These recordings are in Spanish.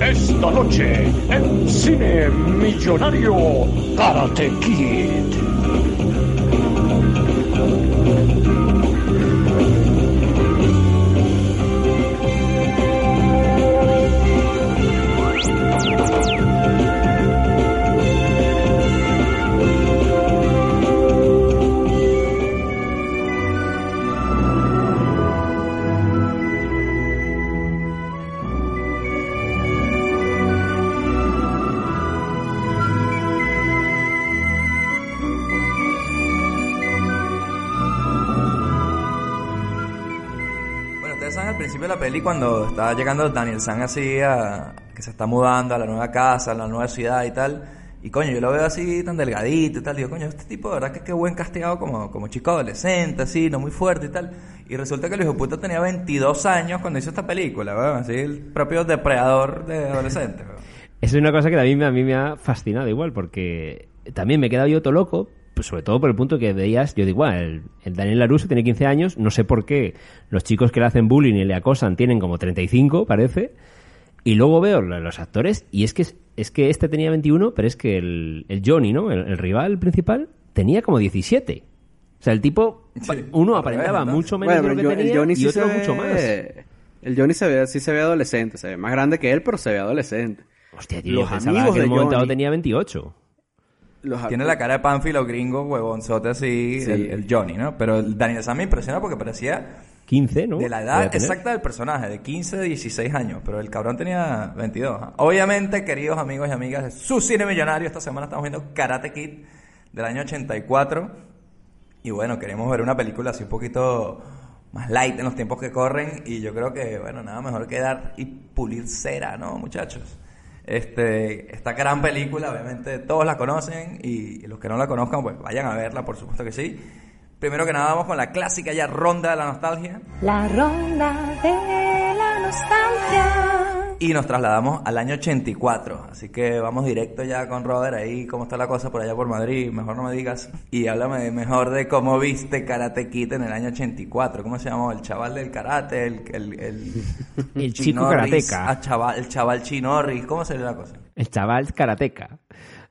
Esta noche, en Cine Millonario, Karate Kid. Cuando estaba llegando Daniel San así a, que se está mudando a la nueva casa, a la nueva ciudad y tal. Y coño, yo lo veo así tan delgadito y tal. Digo, coño, este tipo de verdad que qué buen castigado como, como chico adolescente, así, no muy fuerte y tal. Y resulta que el hijo puta tenía 22 años cuando hizo esta película, ¿verdad? Así, el propio depredador de adolescentes. Es una cosa que a mí, a mí me ha fascinado igual, porque también me he quedado yo todo loco, pues sobre todo por el punto que veías, yo digo, "Guau, el, el Daniel LaRusso tiene 15 años, no sé por qué los chicos que le hacen bullying y le acosan tienen como 35, parece, y luego veo lo- los actores, y es que, es que este tenía 21, pero es que el, el Johnny, ¿no? El, el rival principal, tenía como 17. O sea, el tipo, Sí, uno aparentaba mucho menos Bueno, de lo pero que tenía Johnny y sí otro se mucho más. El Johnny se ve, sí se ve adolescente, se ve más grande que él, pero se ve adolescente. Hostia, tío, Los yo pensaba amigos que en de un momento dado Johnny- tenía 28. Los- Tiene la cara de Panfilo gringo, huevonzote así, Sí. el, el Johnny, ¿no? Pero el Daniel San me impresionó porque parecía 15, ¿no? de la edad exacta del personaje, de 15, 16 años, pero el cabrón tenía 22. ¿ah? Obviamente, queridos amigos y amigas de su cine millonario, esta semana estamos viendo Karate Kid del año 84. Y bueno, queremos ver una película así un poquito más light en los tiempos que corren. Y yo creo que, bueno, nada mejor que dar y pulir cera, ¿no, muchachos? Este, esta gran película, obviamente todos la conocen y los que no la conozcan, pues vayan a verla, por supuesto que sí. Primero que nada vamos con la clásica ya ronda de la nostalgia. La ronda de la nostalgia. Y nos trasladamos al año 84. Así que vamos directo ya con Robert ahí, cómo está la cosa por allá por Madrid. Mejor no me digas. Y háblame mejor de cómo viste Karate Kid en el año 84. ¿Cómo se llamó? El chaval del karate, el... El, el, El chico karateca. ah, chaval, el chaval chinorris. ¿Cómo sería la cosa? El chaval karateca.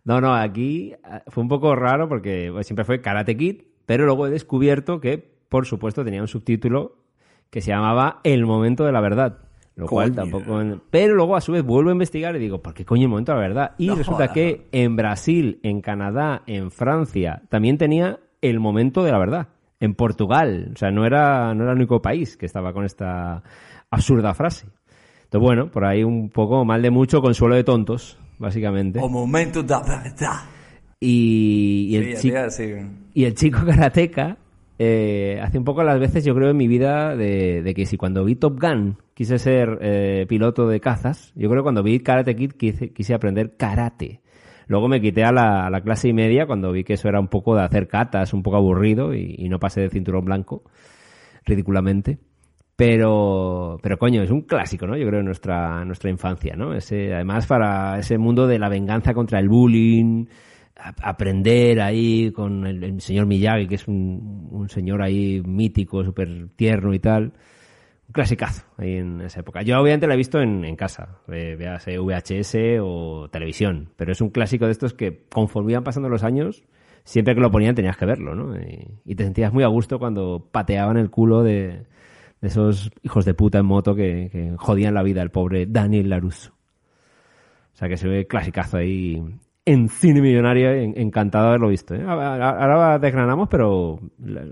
No, no, aquí ah, fue un poco raro porque pues, siempre fue Karate Kid, pero luego he descubierto que, por supuesto, tenía un subtítulo que se llamaba El momento de la verdad. Lo cual tampoco. Pero luego a su vez vuelvo a investigar y digo, ¿por qué coño el momento de la verdad? Y No resulta que en Brasil, en Canadá, en Francia, también tenía el momento de la verdad. En Portugal. O sea, no era, no era el único país que estaba con esta absurda frase. Entonces, bueno, por ahí un poco mal de mucho, consuelo de tontos, básicamente. O momento de la verdad. Y, y el Sí, chico, decir. y el chico karateca eh, hace un poco las veces, yo creo, en mi vida, de, que si cuando vi Top Gun quise ser eh, piloto de cazas, yo creo que cuando vi Karate Kid quise, quise aprender karate. Luego me quité a la, clase y media cuando vi que eso era un poco de hacer catas, un poco aburrido y, no pasé de cinturón blanco, ridículamente. Pero, pero coño, es un clásico, ¿no? Yo creo en nuestra, nuestra infancia, ¿no? Ese, además para ese mundo de la venganza contra el bullying, aprender ahí con el, señor Miyagi, que es un, un señor ahí mítico, súper tierno y tal. Un clasicazo ahí en esa época. Yo obviamente la he visto en, en casa, eh, VHS o televisión, pero es un clásico de estos que conforme iban pasando los años, siempre que lo ponían tenías que verlo, ¿no? Y, te sentías muy a gusto cuando pateaban el culo de, de esos hijos de puta en moto que, jodían la vida al pobre Daniel Larusso. O sea que se ve clasicazo ahí en cine millonario, en- encantado de haberlo visto. ¿eh? Ahora desgranamos, pero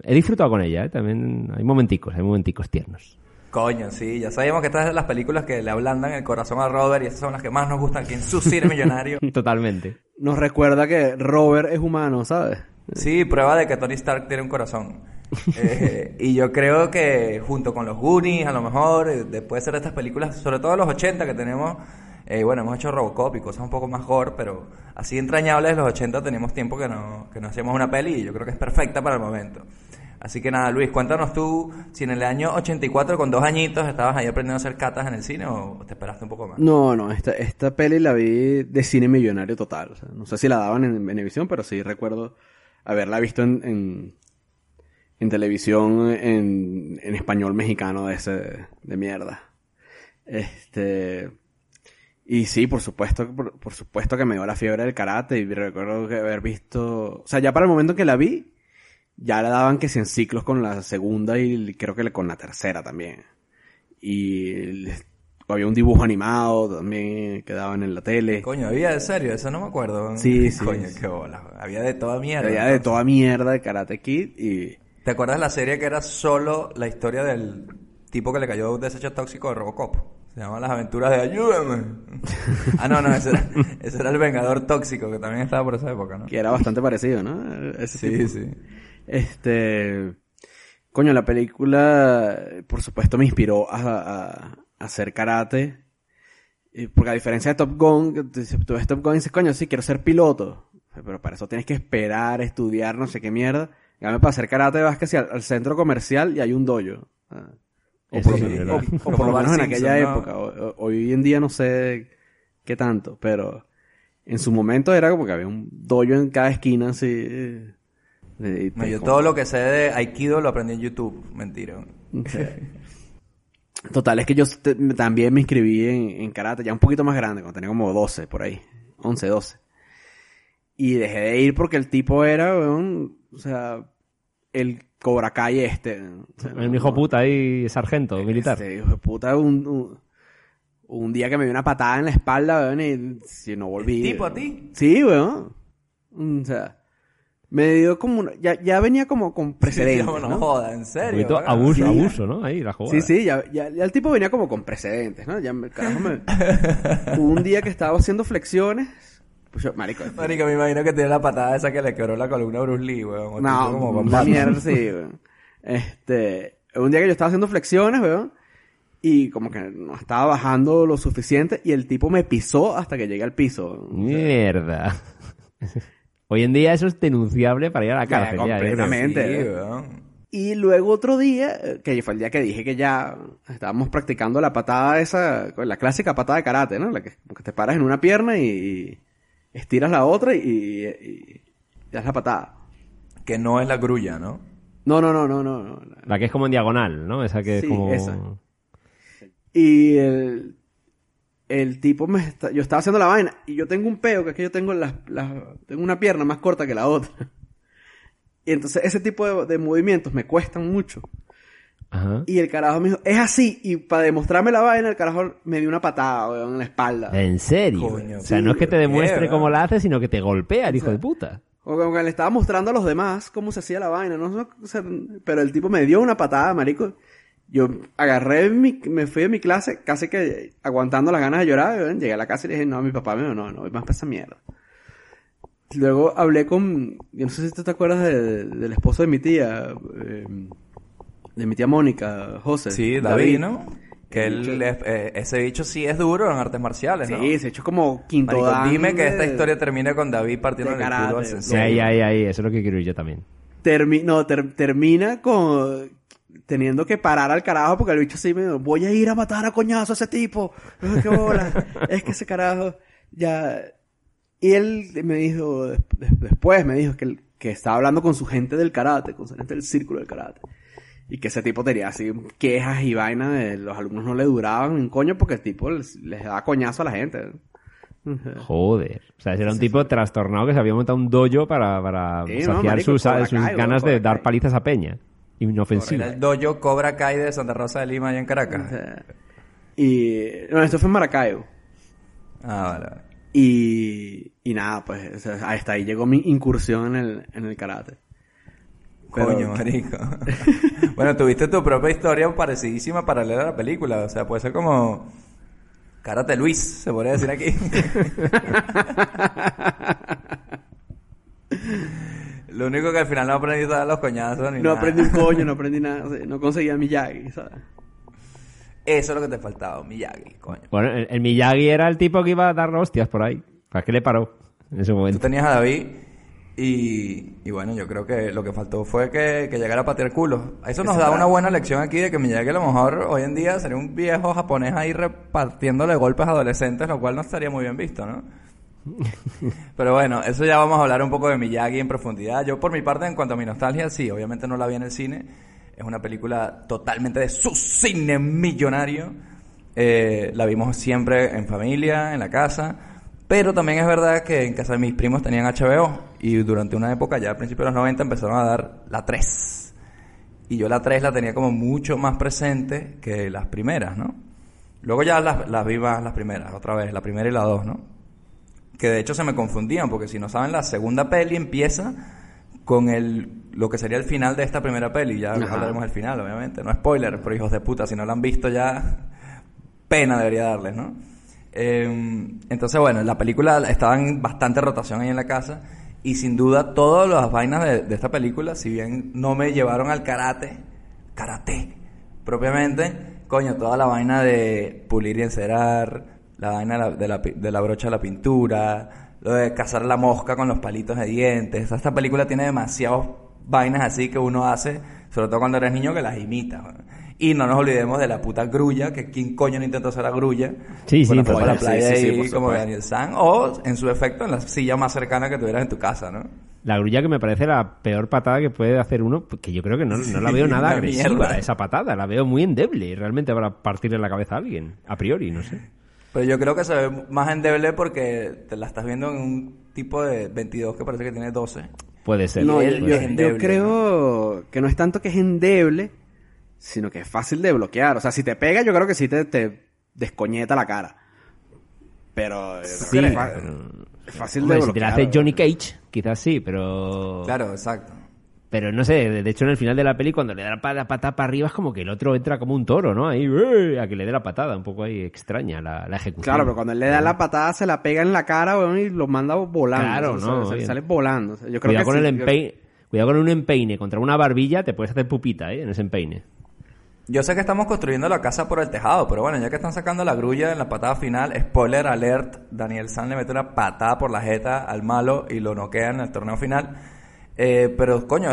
he disfrutado con ella. ¿eh? También hay momenticos, hay momenticos tiernos. Coño, sí, ya sabíamos que estas son las películas que le ablandan el corazón a Robert y esas son las que más nos gustan aquí en su cine millonario. Totalmente. Nos recuerda que Robert es humano, ¿sabes? Sí, prueba de que Tony Stark tiene un corazón. Eh, y yo creo que junto con los Goonies, a lo mejor, eh, después de ser estas películas, sobre todo los 80 que tenemos, eh, bueno, hemos hecho Robocop y cosas un poco más gore, pero así entrañables los 80 tenemos tiempo que no, que no hacíamos una peli y yo creo que es perfecta para el momento. Así que nada, Luis, cuéntanos tú si en el año 84, con dos añitos, estabas ahí aprendiendo a hacer catas en el cine o te esperaste un poco más. No, no, esta, esta peli la vi de cine millonario total. o sea, no sé si la daban en Venevisión, pero sí recuerdo haberla visto en, en, en televisión en, en español mexicano de ese, de mierda. Este, y sí, por supuesto, por, por supuesto que me dio la fiebre del karate y recuerdo que haber visto, o sea, ya para el momento en que la vi, ya la daban que si en ciclos con la segunda y creo que con la tercera también. Y había un dibujo animado también que daban en la tele. Coño, había de serio, eso no me acuerdo. Sí, sí, Coño, sí. qué bola. Había de toda mierda. Había de toda mierda de Karate Kid y... ¿Te acuerdas la serie que era solo la historia del tipo que le cayó un desecho tóxico de Robocop? Se llama Las aventuras de Ayúdame. ah, no, no, ese era, ese era el Vengador Tóxico, que también estaba por esa época, ¿no? que era bastante parecido, ¿no? Ese Sí, tipo. sí. Este, coño, la película, por supuesto, me inspiró a, a- a hacer karate. Porque a diferencia de Top Gun, tú, ves Top Gun y dices, coño, sí, quiero ser piloto. Pero para eso tienes que esperar, estudiar, no sé qué mierda. Cambio, para hacer karate vas que si al, al centro comercial y hay un dojo. O por, sí lo, o- o por menos en aquella ¿no? época. O- hoy en día no sé qué tanto, pero en su momento era como que había un dojo en cada esquina así. de- No, de- yo como- todo lo que sé de Aikido lo aprendí en YouTube. Mentira. Total, es que yo te- también me inscribí en, en karate, ya un poquito más grande, cuando tenía como 12 por ahí, 11, 12. Y dejé de ir porque el tipo era, weón, o sea, el Cobra Kai este. o sea, El hijo puta ahí, sargento, militar. Este hijo de puta, un, un, un día que me dio una patada en la espalda, weón, y si no volví. tipo a ti? Sí, weón. O sea, me dio como una- ya, ya venía como con precedentes, Sí, no, ¿no? joda, en Un serio. vaga. abuso, Sí. abuso, ¿no? Ahí la jugada. Sí, sí, ya, ya, ya el tipo venía como con precedentes, ¿no? Ya, me- carajo, me... Hubo un día que estaba haciendo flexiones, pues yo, marico, Marico, me imagino que tiene la patada esa que le quebró la columna a Bruce Lee, weón. No, como con una mierda, sí, weón. Este, un día que yo estaba haciendo flexiones, weón, y como que no estaba bajando lo suficiente, y el tipo me pisó hasta que llegué al piso. weón. Mierda. Hoy en día eso es denunciable para ir a la cárcel. ya, completamente. Sí, weón. Y luego otro día, que fue el día que dije que ya estábamos practicando la patada esa, la clásica patada de karate, ¿no? La que, te paras en una pierna y estiras la otra y, y, y das la patada. Que no es la grulla, ¿no? No, no, no, no, no. no. La que es como en diagonal, ¿no? Esa que es como... esa. Y el, el tipo me está, yo estaba haciendo la vaina y yo tengo un peo que es que yo tengo las, las, tengo una pierna más corta que la otra. Y entonces ese tipo de, de movimientos me cuestan mucho. Ajá. Y el carajo me dijo, es así. Y para demostrarme la vaina, el carajo me dio una patada, weón, en la espalda. ¿En serio? Coño, o sea, sí, no es que te demuestre cómo la hace, sino que te golpea el hijo de puta. O como que le estaba mostrando a los demás cómo se hacía la vaina, ¿no? O sea, pero el tipo me dio una patada, marico. Yo agarré mi, me fui de mi clase casi que aguantando las ganas de llorar. weón. Llegué a la casa y le dije, no, mi papá me dijo, no, no, voy más para esa mierda. Luego hablé con, yo no sé si tú te acuerdas de- del esposo de mi tía, eh, de mi tía Mónica, José. Sí, David, ¿no? Que él, es- eh, ese bicho sí es duro en artes marciales, ¿no? Sí, se echó como quinto Marico, dan dime que esta historia termine con David partiendo de el culo karate. al Sí, sensei. ahí, ahí, ahí. Eso es lo que quiero ir yo también. Termi- no, ter- termina con teniendo que parar al carajo porque el bicho así me dijo, voy a ir a matar a coñazo a ese tipo. Ay, qué bola. es que ese carajo ya... Y él me dijo, des- des- después me dijo que, él- que estaba hablando con su gente del karate, con su gente del círculo del karate. Y que ese tipo tenía así quejas y vainas de los alumnos no le duraban un coño porque el tipo les, les daba coñazo a la gente. Joder. O sea, ese era un tipo trastornado que se había montado un dojo para, para Sí, no, saciar marico, sus, Cobra sus Kai, ganas de dar palizas a Peña. Inofensiva. Era el dojo Cobra Kai de Santa Rosa de Lima allá en Caracas. y... No, esto fue en Maracaibo. Ah, vale, vale. Y, y nada, pues o sea, hasta ahí llegó mi incursión en el, en el karate. Pero- Coño, marico. bueno, tuviste tu propia historia parecidísima paralela a la película. O sea, puede ser como... Karate Luis, se podría decir aquí. Lo único que al final no aprendí a dar los coñazos ni No nada. aprendí un coño, no aprendí nada, o sea, no conseguía Miyagi, ¿sabes? Eso es lo que te faltaba, Miyagi, coño. Bueno, el, el Miyagi era el tipo que iba a dar hostias por ahí. ¿Para qué le paró en ese Tú momento? tenías a David y, y bueno, yo creo que lo que faltó fue que, que llegara a patear culo. Eso nos da una buena lección aquí de que Miyagi a lo mejor hoy en día sería un viejo japonés ahí repartiéndole golpes a adolescentes, lo cual no estaría muy bien visto, ¿no? Pero bueno, eso ya vamos a hablar un poco de Miyagi en profundidad. Yo por mi parte, en cuanto a mi nostalgia, sí, obviamente no la vi en el cine. Es una película totalmente de su cine millonario. Eh, la vimos siempre en familia, en la casa. Pero también es verdad que en casa de mis primos tenían HBO y durante una época, ya a principios de los 90, empezaron a dar la 3. Y yo la 3 la tenía como mucho más presente que las primeras, ¿no? Luego ya las, las vi más las primeras, otra vez, la primera y la 2, ¿no? Que de hecho se me confundían, porque si no saben, la segunda peli empieza con el lo que sería el final de esta primera peli. Ya Ajá. hablaremos del final, obviamente. No spoiler, pero hijos de puta, si no lo han visto ya, pena debería darles, ¿no? Eh, entonces, bueno, la película estaba en bastante rotación ahí en la casa. Y sin duda, todas las vainas de, esta película, si bien no me llevaron al karate, karate, propiamente, coño, toda la vaina de pulir y encerar, la vaina de la, de la brocha de la pintura, lo de cazar la mosca con los palitos de dientes. Esta película tiene demasiadas vainas así que uno hace, sobre todo cuando eres niño, que las imita. Y no nos olvidemos de la puta grulla, que quién coño no intentó hacer la grulla. Sí, sí, a la playa Sí, sí, sí, ahí por como supuesto. Daniel San, o en su efecto en la silla más cercana que tuvieras en tu casa, ¿no? La grulla que me parece la peor patada que puede hacer uno, que yo creo que no, no la veo nada agresiva, mierda. esa patada. La veo muy endeble, realmente para partirle la cabeza a alguien, a priori, no sé. Pero yo creo que se ve más endeble porque te la estás viendo en un tipo de 22 que parece que tiene 12. Puede ser. No, yo, él yo- es yo creo que no es tanto que es endeble, sino que es fácil de bloquear. O sea, si te pega, yo creo que sí te, te descoñeta la cara. Pero Sí, es, fácil Hombre, de si te la bloquear. hace Johnny Cage, quizás sí, pero... Claro, exacto. Pero no sé, de hecho en el final de la peli cuando le da la pa- la patada para arriba es como que el otro entra como un toro, ¿no? Ahí, a que le dé la patada, un poco ahí extraña la, la ejecución. Claro, pero cuando él le da la patada, se la pega en la cara y lo manda volando. Claro, O sea, no, se- bien. sale volando. O sea, yo creo Cuidado que con sí, el yo- empeine, cuidado con un empeine contra una barbilla, te puedes hacer pupita, ¿eh? En ese empeine. Yo sé que estamos construyendo la casa por el tejado, pero bueno, ya que están sacando la grulla en la patada final, spoiler alert, Daniel San le mete una patada por la jeta al malo y lo noquea en el torneo final. Eh, pero coño,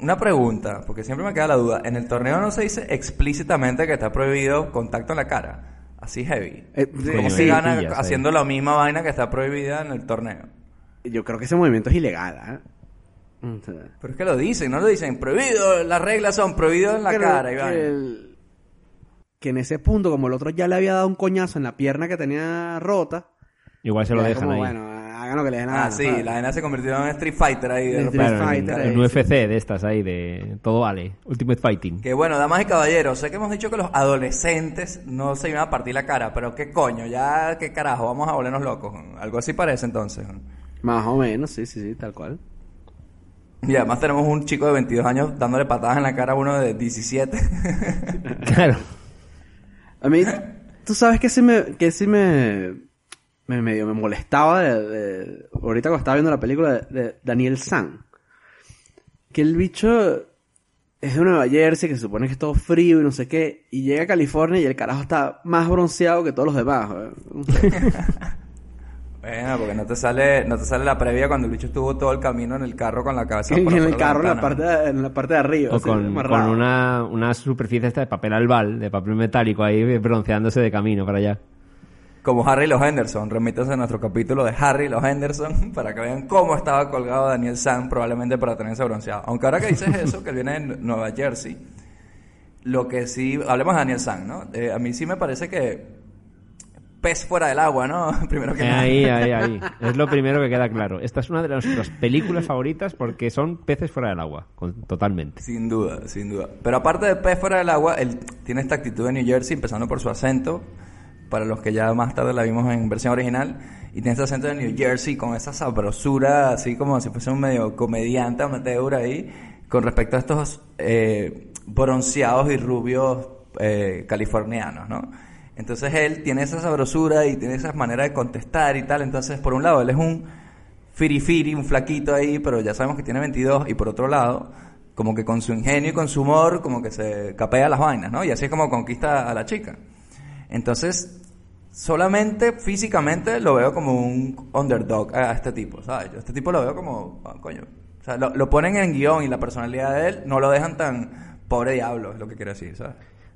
una pregunta, porque siempre me queda la duda, en el torneo no se dice explícitamente que está prohibido contacto en la cara, así heavy. Eh, ¿Cómo se gana haciendo la misma vaina que está prohibida en el torneo? Yo creo que ese movimiento es ilegal. ¿eh? Sea, Pero es que lo dicen, no lo dicen, prohibido, las reglas son prohibido en la creo cara, y que, vaina. el- que en ese punto, como el otro ya le había dado un coñazo en la pierna que tenía rota, Igual se lo dejan como, ahí. bueno, hagan lo que les den la Ah, gana, sí, ¿sabes? la vaina se convirtió en Street Fighter ahí de. Claro, Fighter, en, eh, en UFC de estas ahí, de todo vale. Ultimate Fighting. Que bueno, damas y caballeros, sé que hemos dicho que los adolescentes no se iban a partir la cara, pero qué coño, ya qué carajo, vamos a volvernos locos. Algo así parece entonces. Más o menos, sí, sí, sí, tal cual. Y además tenemos un chico de 22 años dándole patadas en la cara a uno de 17. Claro. A mí, tú sabes que sí me, que sí me, me medio me molestaba de, de- ahorita cuando estaba viendo la película de, de Daniel San. Que el bicho es de Nueva Jersey, que se supone que es todo frío y no sé qué, y llega a California y el carajo está más bronceado que todos los demás. ¿eh? bueno, porque no te sale no te sale la previa cuando el bicho estuvo todo el camino en el carro con la cabeza en por el afuera de carro, en la, parte de, en la parte de arriba. O así, con, una, una superficie esta de papel albal, de papel metálico ahí bronceándose de camino para allá. Como Harry los Henderson, remítanse a nuestro capítulo de Harry los Henderson para que vean cómo estaba colgado Daniel San probablemente para tenerse bronceado. Aunque ahora que dices eso, que él viene de Nueva Jersey, lo que sí, hablemos de Daniel San, ¿no? Eh, a mí sí me parece que pez fuera del agua, ¿no? Primero que nada. Ahí, ahí, ahí. Es lo primero que queda claro. Esta es una de nuestras películas favoritas porque son peces fuera del agua, con- totalmente. Sin duda, sin duda. Pero aparte de pez fuera del agua, él tiene esta actitud de New Jersey, empezando por su acento, para los que ya más tarde la vimos en versión original, y tiene este acento de New Jersey con esa sabrosura, así como si fuese un medio comediante amateur ahí, con respecto a estos eh, bronceados y rubios eh, californianos, ¿no? Entonces él tiene esa sabrosura y tiene esa manera de contestar y tal, entonces por un lado él es un firifiri, un flaquito ahí, pero ya sabemos que tiene 22, y por otro lado, como que con su ingenio y con su humor, como que se capea las vainas, ¿no? Y así es como conquista a la chica. Entonces, solamente físicamente lo veo como un underdog a este tipo, ¿sabes? Yo a este tipo lo veo como, ah, coño, o sea, lo, lo ponen en guion y la personalidad de él no lo dejan tan pobre diablo, es lo que quiero decir, ¿sabes?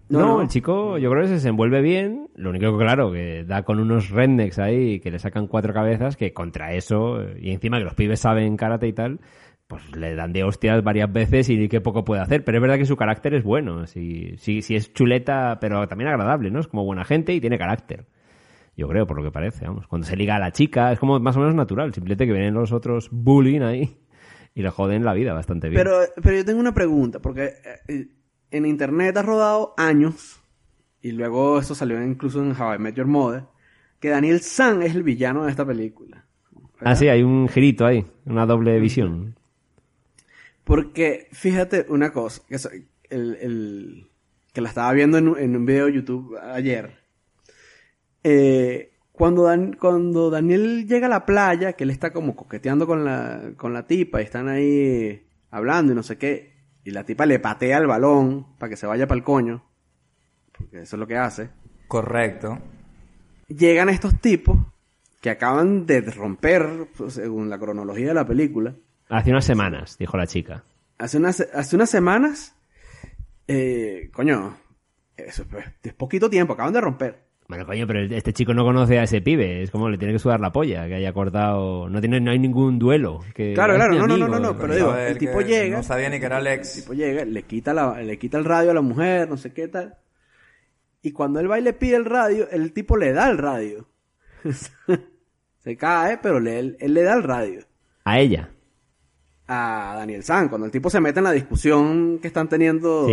No, No, no. el chico yo creo que se desenvuelve bien. Lo único que, claro, que da con unos rednecks ahí que le sacan cuatro cabezas, que contra eso, y encima que los pibes saben karate y tal, pues le dan de hostias varias veces y qué poco puede hacer. Pero es verdad que su carácter es bueno. Si, si, si es chuleta, pero también agradable, ¿no? Es como buena gente y tiene carácter. Yo creo, por lo que parece, vamos. Cuando se liga a la chica, es como más o menos natural. Simplemente que vienen los otros bullying ahí y le joden la vida bastante bien. Pero, pero yo tengo una pregunta, porque eh, en internet ha rodado años, y luego eso salió incluso en How I Met Your Mother, que Daniel San es el villano de esta película. Ah, sí, hay un girito ahí, una doble visión. Porque, fíjate una cosa, que, el, el- que la estaba viendo en, un- en un video de YouTube ayer. Eh, cuando, Dan- cuando Daniel llega a la playa, que él está como coqueteando con la, con la tipa y están ahí hablando y no sé qué, y la tipa le patea el balón para que se vaya para el coño, porque eso es lo que hace, Correcto. llegan estos tipos que acaban de romper, pues, según la cronología de la película, Hace unas semanas, dijo la chica. Hace unas, hace unas semanas, eh, coño, eso pues, es poquito tiempo, acaban de romper. Bueno, coño, pero el- este chico no conoce a ese pibe. Es como le tiene que sudar la polla, que haya cortado... No tiene no hay ningún duelo. Que Claro, claro, no, no, no, no, no, pero digo, el tipo llega- No sabía ni que era El Alex. tipo llega, le quita, la, le quita el radio a la mujer, no sé qué tal. Y cuando él va y le pide el radio, el tipo le da el radio. Se cae, pero le- él, él le da el radio. A ella. A Daniel San, cuando el tipo se mete en la discusión que están teniendo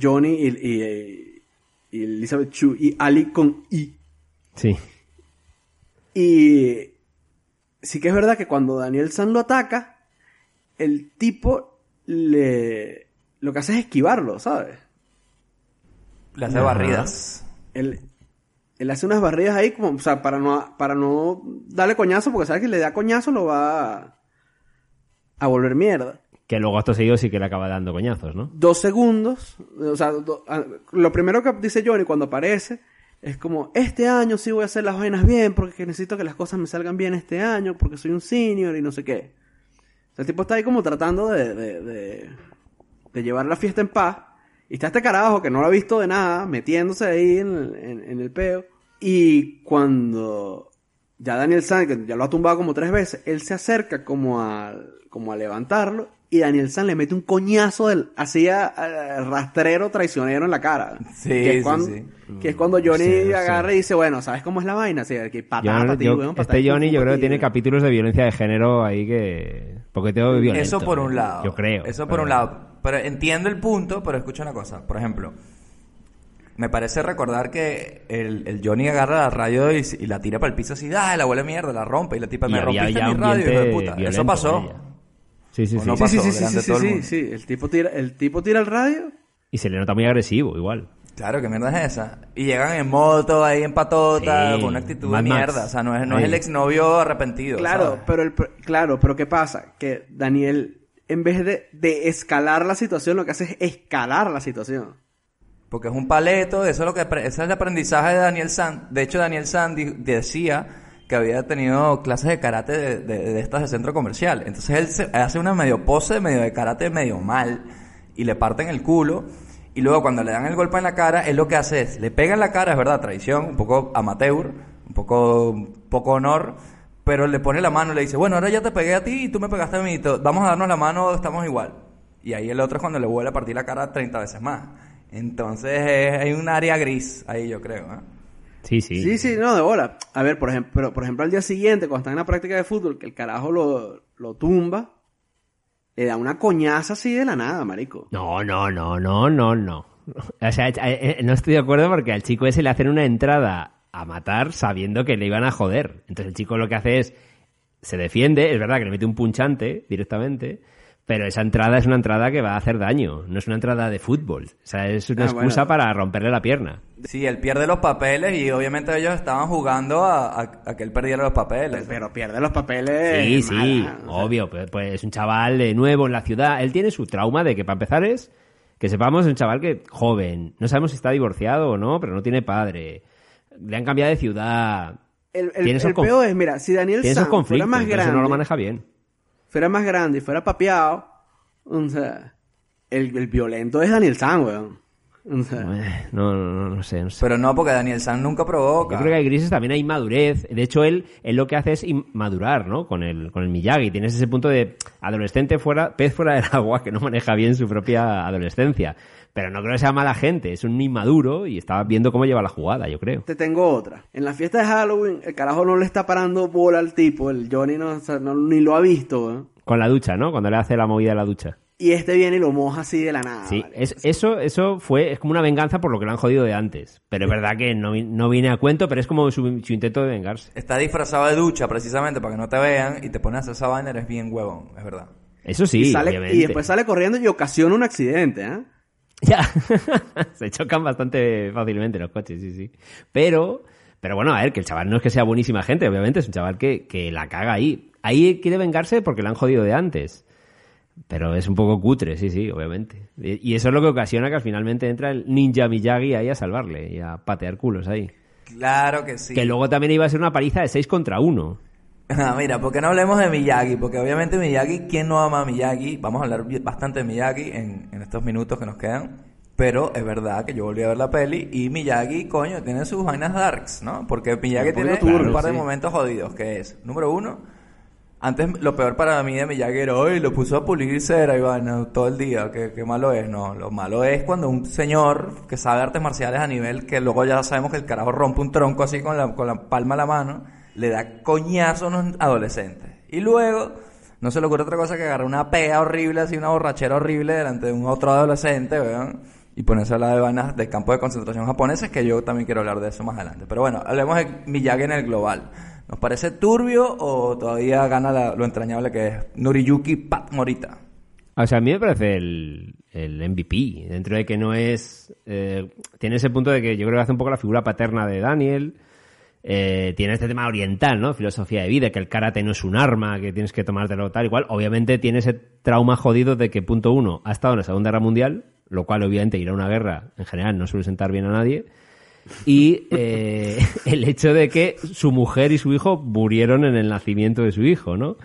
Johnny y, y- y Elizabeth Chu y Ali con I. Sí. Y sí que es verdad que cuando Daniel San lo ataca, el tipo le lo que hace es esquivarlo, ¿sabes? Le hace barridas. Él, él hace unas barridas ahí como, o sea, para no, para no darle coñazo, porque sabe que le da coñazo lo va a, a volver mierda. Que luego acto seguido sí que le acaba dando coñazos, ¿no? Dos segundos, o sea, lo primero que dice Johnny cuando aparece es como, este año sí voy a hacer las vainas bien, porque necesito que las cosas me salgan bien este año, porque soy un senior y no sé qué. O sea, el tipo está ahí como tratando de, llevar la fiesta en paz. Y está este carajo que no lo ha visto de nada, metiéndose ahí en, el- en- en el peo. Y cuando ya Daniel San, que ya lo ha tumbado como tres veces, él se acerca como a, como a levantarlo. Y Daniel San le mete un coñazo del, así a- a- rastrero traicionero en la cara. Sí, que es sí, cuando, sí. Que es cuando Johnny Sí, sí. agarra y dice, bueno, ¿sabes cómo es la vaina? Así, que patada, Yo- para ti, yo- este y Johnny yo creo que tiene ti. capítulos de violencia de género ahí que... Porque tengo violento. Eso por un lado. Yo creo. Eso por pero- un lado. Pero entiendo el punto, pero escucha una cosa. Por ejemplo, me parece recordar que el, el Johnny agarra la radio y, y la tira para el piso así, ¡ah! La huele mierda, la rompe. Y la tipa, Y me había rompiste mi radio, hijo de puta. Eso pasó. Sí, sí, ¿O sí. no Sí, pasó? sí, sí, sí, sí, de todo sí, el sí, mundo. sí. El tipo tira, el tipo tira el radio. Y se le nota muy agresivo, igual. Claro, ¿qué mierda es esa? Y llegan en moto, ahí en patota, Sí, con una actitud Mad de Max. mierda. O sea, no es, no es el exnovio arrepentido. Claro, ¿sabes? pero el, claro, pero ¿qué pasa? Que Daniel, en vez de, de escalar la situación, lo que hace es escalar la situación. Porque es un paleto, eso es lo que ese es el aprendizaje de Daniel San. De hecho, Daniel San decía que había tenido clases de karate de, estas de centro comercial. Entonces él hace una medio pose, medio de karate, medio mal, y le parten el culo. Y luego cuando le dan el golpe en la cara, él lo que hace es, le pega en la cara, es verdad, traición, un poco amateur, un poco, poco honor, pero le pone la mano y le dice, bueno, ahora ya te pegué a ti y tú me pegaste a mí, vamos a darnos la mano, estamos igual. Y ahí el otro es cuando le vuelve a partir la cara 30 veces más. Entonces eh, hay un área gris ahí, yo creo. ¿eh? Sí, sí. Sí, sí, no, de bola. A ver, por ejemplo, pero, por ejemplo, al día siguiente, cuando están en la práctica de fútbol, que el carajo lo, lo tumba, le da una coñaza así de la nada, marico. No, no, no, no, no, no. O sea, eh, eh, no estoy de acuerdo porque al chico ese le hacen una entrada a matar sabiendo que le iban a joder. Entonces el chico lo que hace es, se defiende, es verdad que le mete un punchante directamente, pero esa entrada es una entrada que va a hacer daño, no es una entrada de fútbol. O sea, es una Ah, excusa bueno. para romperle la pierna. Sí, él pierde los papeles y obviamente ellos estaban jugando a, a- a que él perdiera los papeles. Pero pierde los papeles. Sí, sí, mala, obvio. Pues, pues es un chaval de nuevo en la ciudad. Él tiene su trauma de que, para empezar, es que sepamos, es un chaval que joven. No sabemos si está divorciado o no, pero no tiene padre. Le han cambiado de ciudad. El, el, el peor es, mira, si Daniel fuera conflictos, más grande, no lo maneja bien. Fuera más grande y fuera papeado, o sea, el, el violento es Daniel San, weón. O sea, No, no, no, no sé, no sé. Pero no, porque Daniel San nunca provoca. Yo creo que hay grises también hay inmadurez. De hecho, él, él lo que hace es madurar, ¿no? Con el, con el Miyagi. Tienes ese punto de adolescente fuera, pez fuera del agua, que no maneja bien su propia adolescencia. Pero no creo que sea mala gente, es un inmaduro y está viendo cómo lleva la jugada, yo creo. Te tengo otra. En la fiesta de Halloween, el carajo no le está parando bola al tipo. El Johnny no, o sea, no- ni lo ha visto. ¿eh? Con la ducha, ¿no? Cuando le hace la movida a la ducha. Y este viene y lo moja así de la nada. Sí, ¿vale? es, eso, eso fue, es como una venganza por lo que le han jodido de antes. Pero es verdad que no, no viene a cuento, pero es como su, su intento de vengarse. Está disfrazado de ducha precisamente para que no te vean y te pones a hacer esa vaina, eres bien huevón, es verdad. Eso sí, y, sale- obviamente. y después sale corriendo y ocasiona un accidente. ¿eh? Ya. Se chocan bastante fácilmente los coches, sí, sí. Pero, pero bueno, a ver, que el chaval no es que sea buenísima gente, obviamente, es un chaval que, que la caga ahí. Ahí quiere vengarse porque le han jodido de antes. Pero es un poco cutre, sí, sí, obviamente. Y eso es lo que ocasiona que al finalmente entra el Ninja Miyagi ahí a salvarle y a patear culos ahí. Claro que sí. Que luego también iba a ser una paliza de 6 contra 1. Ah, mira, ¿por qué no hablemos de Miyagi? Porque obviamente Miyagi, ¿quién no ama a Miyagi? Vamos a hablar bastante de Miyagi en, en estos minutos que nos quedan. Pero es verdad que yo volví a ver la peli y Miyagi, coño, tiene sus vainas darks, ¿no? Porque Miyagi tiene un par de sí. momentos jodidos, que es, número uno, antes lo peor para mí de Miyagi era, hoy lo puso a pulir cera vaina todo el día, ¿qué, qué malo es? No, lo malo es cuando un señor que sabe artes marciales a nivel que luego ya sabemos que el carajo rompe un tronco así con la, con la palma de la mano, le da coñazo a unos adolescentes. Y luego, no se le ocurre otra cosa que agarrar una pea horrible, así una borrachera horrible delante de un otro adolescente, ¿vean? Y ponerse a hablar de vainas de campo de concentración japoneses, que yo también quiero hablar de eso más adelante. Pero bueno, hablemos de Miyagi en el global. ¿Nos parece turbio o todavía gana la- lo entrañable que es Noriyuki Pat Morita? O sea, a mí me parece el, el MVP, dentro de que no es... eh, tiene ese punto de que yo creo que hace un poco la figura paterna de Daniel, eh, tiene este tema oriental, ¿no? Filosofía de vida, que el karate no es un arma, que tienes que tomártelo tal y cual. Obviamente tiene ese trauma jodido de que, punto uno, ha estado en la Segunda Guerra Mundial, lo cual obviamente ir a una guerra en general no suele sentar bien a nadie. Y eh, el hecho de que su mujer y su hijo murieron en el nacimiento de su hijo, ¿no?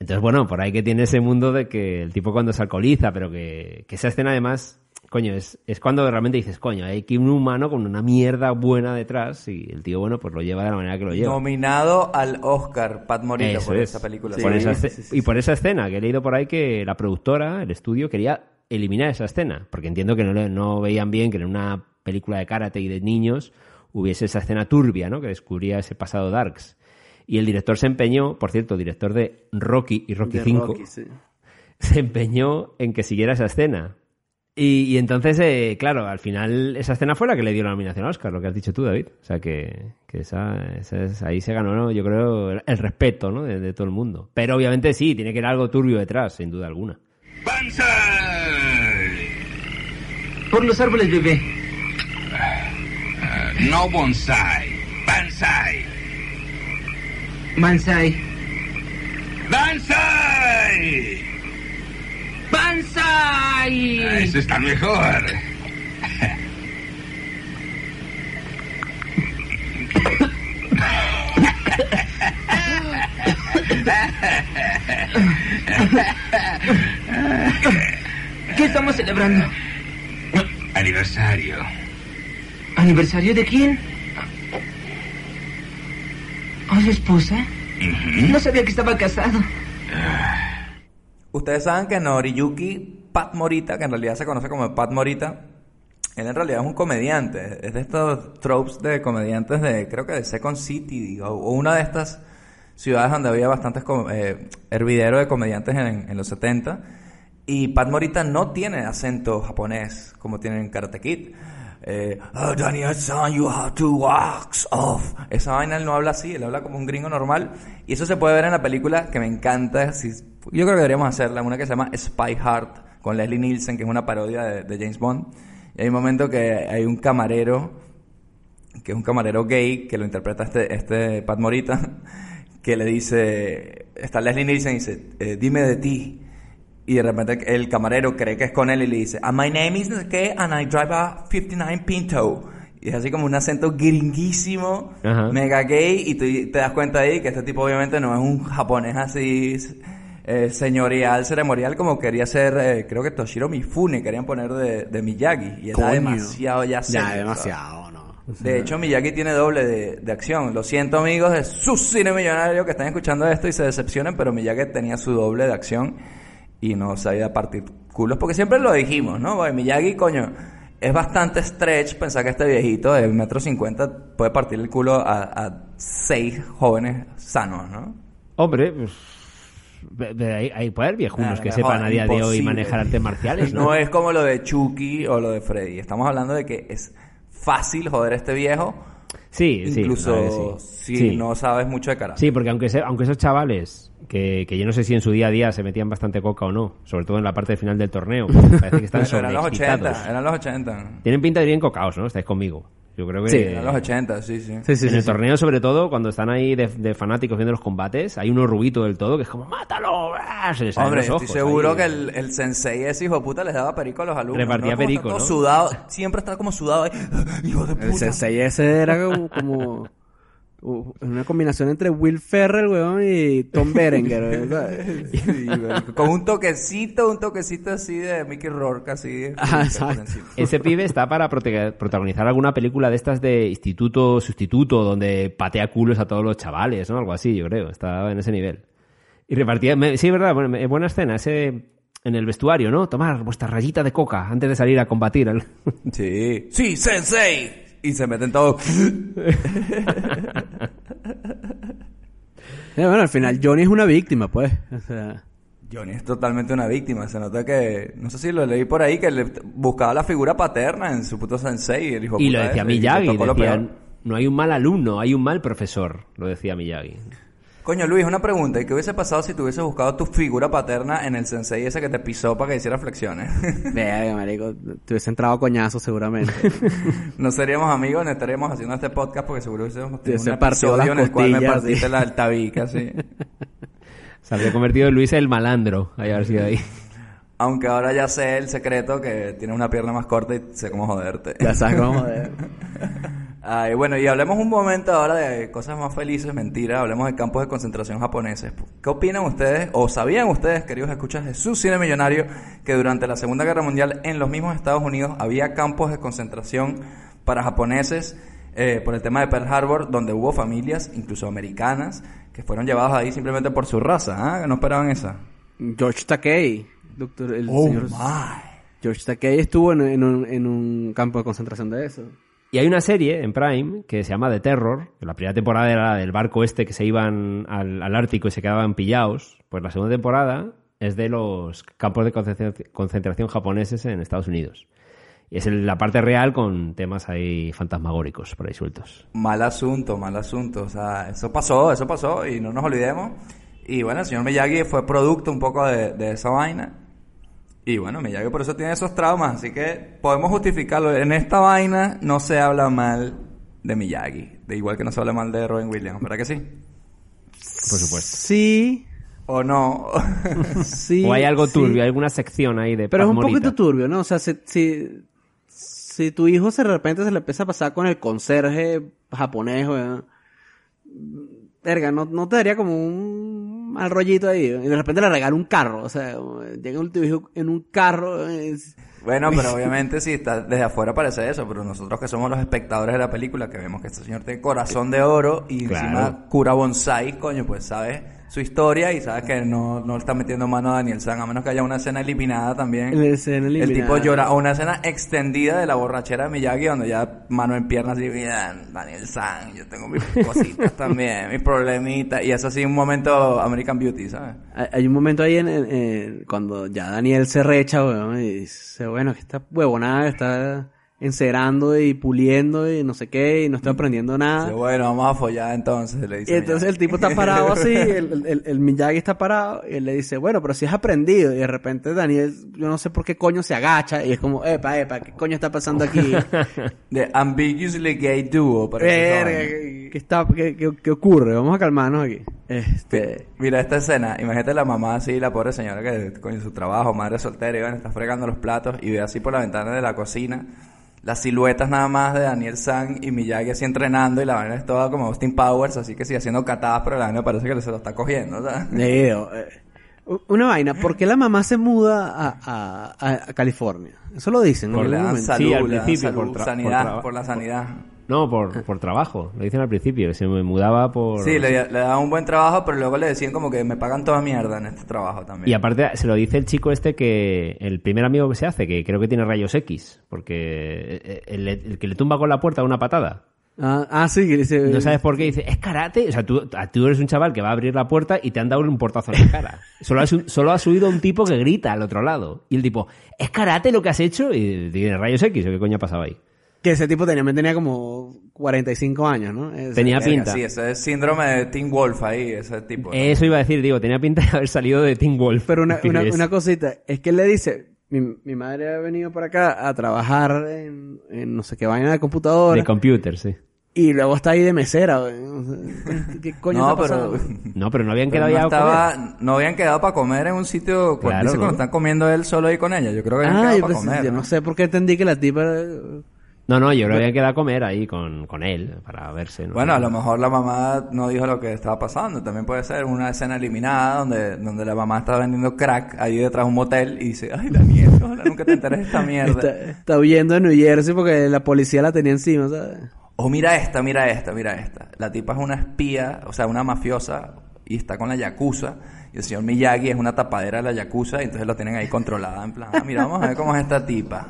Entonces, bueno, por ahí que tiene ese mundo de que el tipo cuando se alcoholiza, pero que, que esa escena además, coño, es, es cuando realmente dices, coño, hay aquí un humano con una mierda buena detrás y el tío, bueno, pues lo lleva de la manera que lo lleva. Nominado al Oscar Pat Morita por es. esa película. Por Sí, esa sí, sí, y por esa escena, que he leído por ahí que la productora, el estudio, quería eliminar esa escena, porque entiendo que no, no veían bien que en una película de karate y de niños hubiese esa escena turbia, ¿no? Que descubría ese pasado darks. Y el director se empeñó, por cierto, director de Rocky y Rocky De 5, Rocky, sí. se empeñó en que siguiera esa escena. Y, y entonces, eh, claro, al final esa escena fue la que le dio la nominación al Oscar, lo que has dicho tú, David. O sea, que, que esa, esa es- ahí se ganó, ¿no? yo creo, el, el respeto ¿no? de, de todo el mundo. Pero obviamente sí, tiene que ir algo turbio detrás, sin duda alguna. ¡Banzai! Por los árboles, bebé. No bonsai. Banzai. Mansai. ¡Banzai! ¡Bansai! Ah, Eso está mejor. ¿Qué estamos celebrando? Aniversario. ¿Aniversario de quién? ¿A su esposa? No sabía que estaba casado. Ustedes saben que Noriyuki Pat Morita, que en realidad se conoce como Pat Morita, él en realidad es un comediante. Es de estos tropes de comediantes de, creo que de Second City, o, o una de estas ciudades donde había bastantes com- eh, hervideros de comediantes en, en los 70. Y Pat Morita no tiene acento japonés como tiene en Karate Kid. Eh, oh, Daniel-san, you have to wax off. Esa vaina él no habla así, él habla como un gringo normal. Y eso se puede ver en la película que me encanta. si- yo creo que deberíamos hacerla, una que se llama Spy Heart, con Leslie Nielsen, que es una parodia de, de James Bond. Y hay un momento que hay un camarero, que es un camarero gay, que lo interpreta este, este Pat Morita, que le dice, está Leslie Nielsen y dice, eh, dime de ti. Y de repente el camarero cree que es con él y le dice, "And my name is qué, and I drive a 59 Pinto. Y es así como un acento gringuísimo, Ajá. mega gay, y tú te das cuenta ahí que este tipo obviamente no es un japonés así eh, señorial, ceremonial, como quería ser, eh, creo que Toshiro Mifune, querían poner de, de Miyagi. Y era demasiado ya serio, Ya, ¿sabes? demasiado, ¿no? De hecho, Miyagi tiene doble de, de acción. Lo siento, amigos de su cine millonario que están escuchando esto y se decepcionen, pero Miyagi tenía su doble de acción y no sabía partir culos, porque siempre lo dijimos, ¿no? Porque Miyagi, coño, es bastante stretch pensar que este viejito de metro cincuenta puede partir el culo a, a seis jóvenes sanos, ¿no? Hombre, pues, hay, hay puede haber viejunos Nada, que mejor, sepan a día de hoy imposible. manejar artes marciales, ¿no? No es como lo de Chucky o lo de Freddy. Estamos hablando de que es fácil joder a este viejo, Sí, sí. incluso sí. si Sí. no sabes mucho de karate. Sí, porque aunque, se- aunque esos chavales, que, que yo no sé si en su día a día se metían bastante coca o no, sobre todo en la parte final del torneo, parece que están Bueno, eran los sobreexcitados. 80, eran los 80. Tienen pinta de ir bien cocaos, ¿no? Estáis conmigo. Yo creo que... Sí, eran los 80, sí, sí. Sí, sí, en sí, el sí. torneo, sobre todo, cuando están ahí de, de fanáticos viendo los combates, hay uno rubito del todo que es como, ¡mátalo! ¡Ah! Se les Hombre, los ojos estoy seguro ahí. que el, el sensei ese hijo de puta les daba perico a los alumnos. Repartía ¿no? Perico, está todo ¿no? sudado, siempre está como sudado ahí. Hijo de puta. El sensei ese era como... como uh, una combinación entre Will Ferrell, weón, y Tom Berenger, ¿verdad? Sí, güey, con un toquecito, un toquecito así de Mickey Rourke, así. Ah, exacto. encima. Ese pibe está para protagonizar alguna película de estas de instituto sustituto donde patea culos a todos los chavales, ¿no? Algo así, yo creo. Estaba en ese nivel. Y repartía... me- sí, verdad, bueno, me- buena escena. Ese en el vestuario, ¿no? Tomar vuestra rayita de coca antes de salir a combatir. Sí. Sí, sensei. Y se meten todos. Eh, bueno, al final Johnny es una víctima, pues. O sea... Johnny es totalmente una víctima. Se nota que, no sé si lo leí por ahí, que le buscaba la figura paterna en su puto sensei. El hijo Y lo decía ese, Miyagi, lo no hay un mal alumno, hay un mal profesor, lo decía Miyagi. Coño, Luis, una pregunta. ¿Y qué hubiese pasado si hubieses buscado tu figura paterna en el sensei ese que te pisó para que hiciera flexiones? Verga, marico, te hubiese entrado coñazo seguramente. no seríamos amigos, no estaríamos haciendo este podcast porque seguro hubiésemos tenido un episodio en el cual me partiste sí. la el tabique, así. Se habría convertido en Luis el malandro, ahí haber sido ahí. Aunque ahora ya sé el secreto que tiene una pierna más corta y sé cómo joderte. ya sabes cómo joder. Ay, bueno, y hablemos un momento ahora de cosas más felices, mentiras, hablemos de campos de concentración japoneses. ¿Qué opinan ustedes, o sabían ustedes, queridos escuchas de su cine millonario, que durante la Segunda Guerra Mundial en los mismos Estados Unidos había campos de concentración para japoneses eh, por el tema de Pearl Harbor, donde hubo familias, incluso americanas, que fueron llevadas ahí simplemente por su raza, ¿ah? Que no esperaban esa. George Takei, doctor, el Oh, señor my. George Takei estuvo en, en un, en un campo de concentración de eso. Y hay una serie en Prime que se llama The Terror. La primera temporada era del barco este que se iban al, Ártico y se quedaban pillados. Pues la segunda temporada es de los campos de concentra- concentración japoneses en Estados Unidos. Y es la parte real con temas ahí fantasmagóricos por ahí sueltos. Mal asunto, mal asunto. O sea, eso pasó, eso pasó y no nos olvidemos. Y bueno, el señor Miyagi fue producto un poco de, de esa vaina. Y bueno, Miyagi por eso tiene esos traumas, así que podemos justificarlo. En esta vaina no se habla mal de Miyagi, de igual que no se habla mal de Robin Williams, ¿verdad que sí? Por supuesto. Sí, ¿O no? sí. o hay algo sí. turbio, hay alguna sección ahí de Pero es un Morita. poquito turbio, ¿no? O sea, si, si, si tu hijo se de repente se le empieza a pasar con el conserje japonés, weón, verga, no, no te daría como un mal rollito ahí. Y de repente le regala un carro, o sea, llega un hijo en un carro. es- Bueno, pero obviamente sí, está, desde afuera parece eso, pero nosotros que somos los espectadores de la película, que vemos que este señor tiene corazón de oro y Claro. encima cura bonsai, coño, pues sabes su historia y sabes que no, no le está metiendo mano a Daniel San, a menos que haya una escena eliminada también. La escena El tipo llora, o una escena extendida de la borrachera de Miyagi, donde ya mano en piernas y Daniel San, yo tengo mis cositas también, mis problemitas, y eso así un momento American Beauty, ¿sabes? Hay, hay un momento ahí en, en- en- cuando ya Daniel se recha, weón, y dice, bueno, que esta huevonada está encerando y puliendo y no sé qué, y no estoy aprendiendo nada. Bueno, vamos a follar entonces, le dice Y entonces Miyagi. el tipo está parado así, el, el, el- Miyagi está parado, y él le dice, bueno, pero si has aprendido, y de repente Daniel, yo no sé por qué coño se agacha, y es como, epa, epa, ¿qué coño está pasando aquí? De Ambiguously Gay Duo, vaina. ¿qué, qué está, qué, qué- qué ocurre? Vamos a calmarnos aquí. Este, Mira esta escena, imagínate la mamá así, la pobre señora que con su trabajo, madre soltera, y bueno, está fregando los platos y ve así por la ventana de la cocina las siluetas nada más de Daniel San y Miyagi así entrenando y la vaina es toda como Austin Powers, así que sí haciendo catadas, pero la vaina parece que se lo está cogiendo, ¿sabes? eh, Una vaina, ¿por qué la mamá se muda a, a- a- a California? Eso lo dicen. Por en algún la salud, Sí, al la principio, salud, por por sanidad, por la sanidad. No, por, por trabajo. Lo dicen al principio, que se me mudaba por... Sí, le, le daban un buen trabajo, pero luego le decían como que me pagan toda mierda en este trabajo también. Y aparte se lo dice el chico este que el primer amigo que se hace, que creo que tiene rayos X, porque el, el que le tumba con la puerta una patada. Ah, ah, sí, que dice... No sabes por qué, dice, es karate. O sea, tú, a- tú eres un chaval que va a abrir la puerta y te han dado un portazo en la cara. Solo has, solo has subido un tipo que grita al otro lado. Y el tipo, ¿es karate lo que has hecho? Y tiene rayos X, ¿o qué coño ha pasado ahí? Que ese tipo tenía, tenía como 45 años, ¿no? Ese- Tenía pinta. Sí, ese es síndrome de Teen Wolf ahí, ese tipo. ¿no? Eso iba a decir, digo, tenía pinta de haber salido de Teen Wolf. Pero una, una, cosita, es que él le dice, mi, mi madre ha venido por acá a trabajar en, en no sé qué vaina de computadora De computer, sí. y luego está ahí de mesera. ¿Qué coño no, está pero? No, pero no habían pero quedado no, ya a comer. estaba, no habían quedado para comer en un sitio. Claro, dice ¿no? cuando están comiendo él solo ahí con ella. Yo creo que habían Ah, quedado para comer. yo no sé por qué entendí que la tipa... No, no, yo creo que habían quedado a comer ahí con, con él para verse. ¿no? Bueno, a lo mejor la mamá no dijo lo que estaba pasando. También puede ser una escena eliminada donde, donde la mamá está vendiendo crack ahí detrás de un motel y dice, ay, Daniel, ojalá nunca te enteres de esta mierda. Está, está huyendo de New Jersey porque la policía la tenía encima, ¿sabes? O mira esta, mira esta, mira esta. La tipa es una espía, o sea, una mafiosa y está con la yakuza. Y el señor Miyagi es una tapadera de la yakuza y entonces lo tienen ahí controlada. En plan, ah, mira, vamos a ver cómo es esta tipa.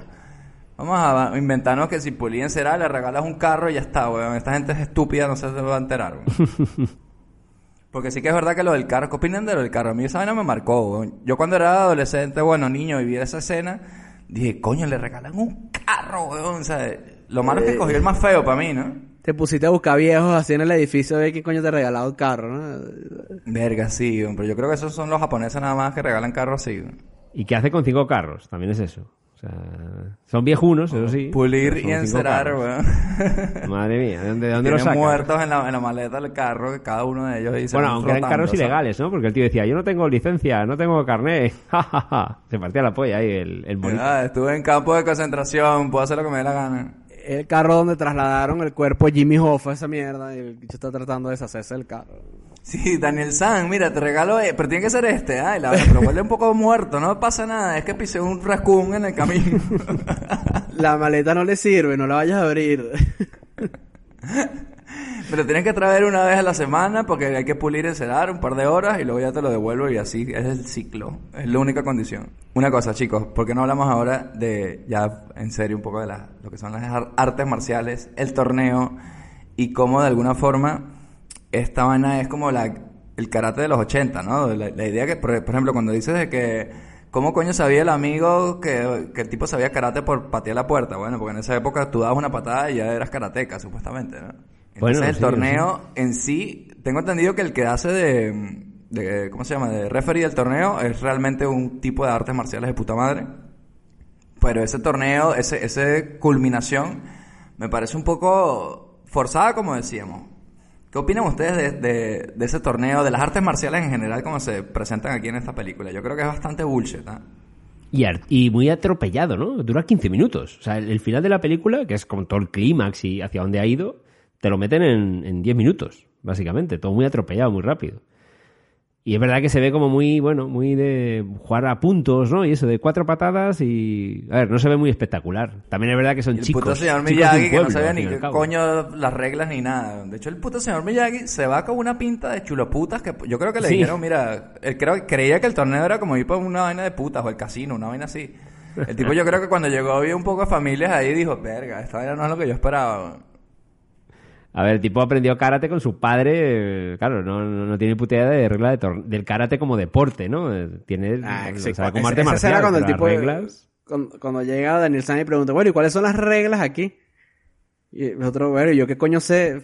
Vamos a inventarnos que si Pulín será, le regalas un carro y ya está, weón. Esta gente es estúpida, no se va a enterar, weón. Porque sí que es verdad que lo del carro, ¿qué opinan de lo del carro? A mí esa vaina me marcó, weón. Yo cuando era adolescente, bueno, niño, y vi esa escena, dije, coño, le regalan un carro, weón. O sea, lo malo es que cogió el más feo para mí, ¿no? Te pusiste a buscar viejos así en el edificio a ver quién coño te regalado el carro, ¿no? Verga, sí, weón, pero yo creo que esos son los japoneses nada más que regalan carros así. weón. ¿Y qué hace con cinco carros? También es eso. O sea, son viejunos, eso sí. Pulir y encerar, weón. Madre mía, ¿de dónde, de dónde lo Tienen sacan? muertos en la, en la maleta del carro, que cada uno de ellos se Bueno, aunque eran carros ilegales, ¿no? Porque el tío decía, yo no tengo licencia, no tengo carnet. Se partía la polla ahí el, el bonito. Ah, estuve en campo de concentración, puedo hacer lo que me dé la gana. El carro donde trasladaron el cuerpo de Jimmy Hoffa, esa mierda, y el bicho está tratando de deshacerse del carro. Sí, Daniel San, mira, te regalo, eh, pero tiene que ser este, ay, la pero huele un poco muerto, no pasa nada, es que pisé un raccoon en el camino. La maleta no le sirve, no la vayas a abrir. pero tienes que traer una vez a la semana porque hay que pulir y encerar un par de horas y luego ya te lo devuelvo y así es el ciclo, es la única condición. Una cosa, chicos, ¿por qué no hablamos ahora de, ya en serio, un poco de la, lo que son las ar- artes marciales, el torneo y cómo de alguna forma esta vaina es como la, el karate de los 80, ¿no? La, la idea que, por, por ejemplo, cuando dices de que, ¿cómo coño sabía el amigo que, que el tipo sabía karate por patear la puerta? Bueno, porque en esa época tú dabas una patada y ya eras karateca, supuestamente, ¿no? Entonces Bueno, el sí, torneo en sí, tengo entendido que el que hace de, de, ¿cómo se llama? De referee del torneo es realmente un tipo de artes marciales de puta madre. Pero ese torneo, ese, ese culminación, me parece un poco forzada, como decíamos. ¿Qué opinan ustedes de, de- de ese torneo, de las artes marciales en general, como se presentan aquí en esta película? Yo creo que es bastante bullshit, ¿ah? Y, muy atropellado, ¿no? Dura 15 minutos. O sea, el, el final de la película, que es con todo el clímax y hacia dónde ha ido, te lo meten en, en 10 minutos, básicamente. Todo muy atropellado, muy rápido. Y es verdad que se ve como muy, bueno, muy de jugar a puntos, ¿no? Y eso, de cuatro patadas y... A ver, no se ve muy espectacular. También es verdad que son el chicos. puto señor Miyagi que no sabía ni qué coño las reglas ni nada. De hecho, el puto señor Miyagi se va con una pinta de chuloputas que yo creo que le Sí. dijeron, mira, él creo, creía que el torneo era como ir por una vaina de putas o el casino, una vaina así. El tipo yo creo que cuando llegó vio un poco de familias ahí y dijo, verga, esta vaina no es lo que yo esperaba. A ver, el tipo aprendió karate con su padre. Claro, no, tiene puta idea de regla de tor- del karate como deporte, ¿no? Eh, Tiene. Ah, o sea, como arte marcial. cuando el tipo reglas. Cuando, cuando llega Daniel San y pregunta, bueno, ¿y cuáles son las reglas aquí? Y nosotros, bueno, ¿yo qué coño sé?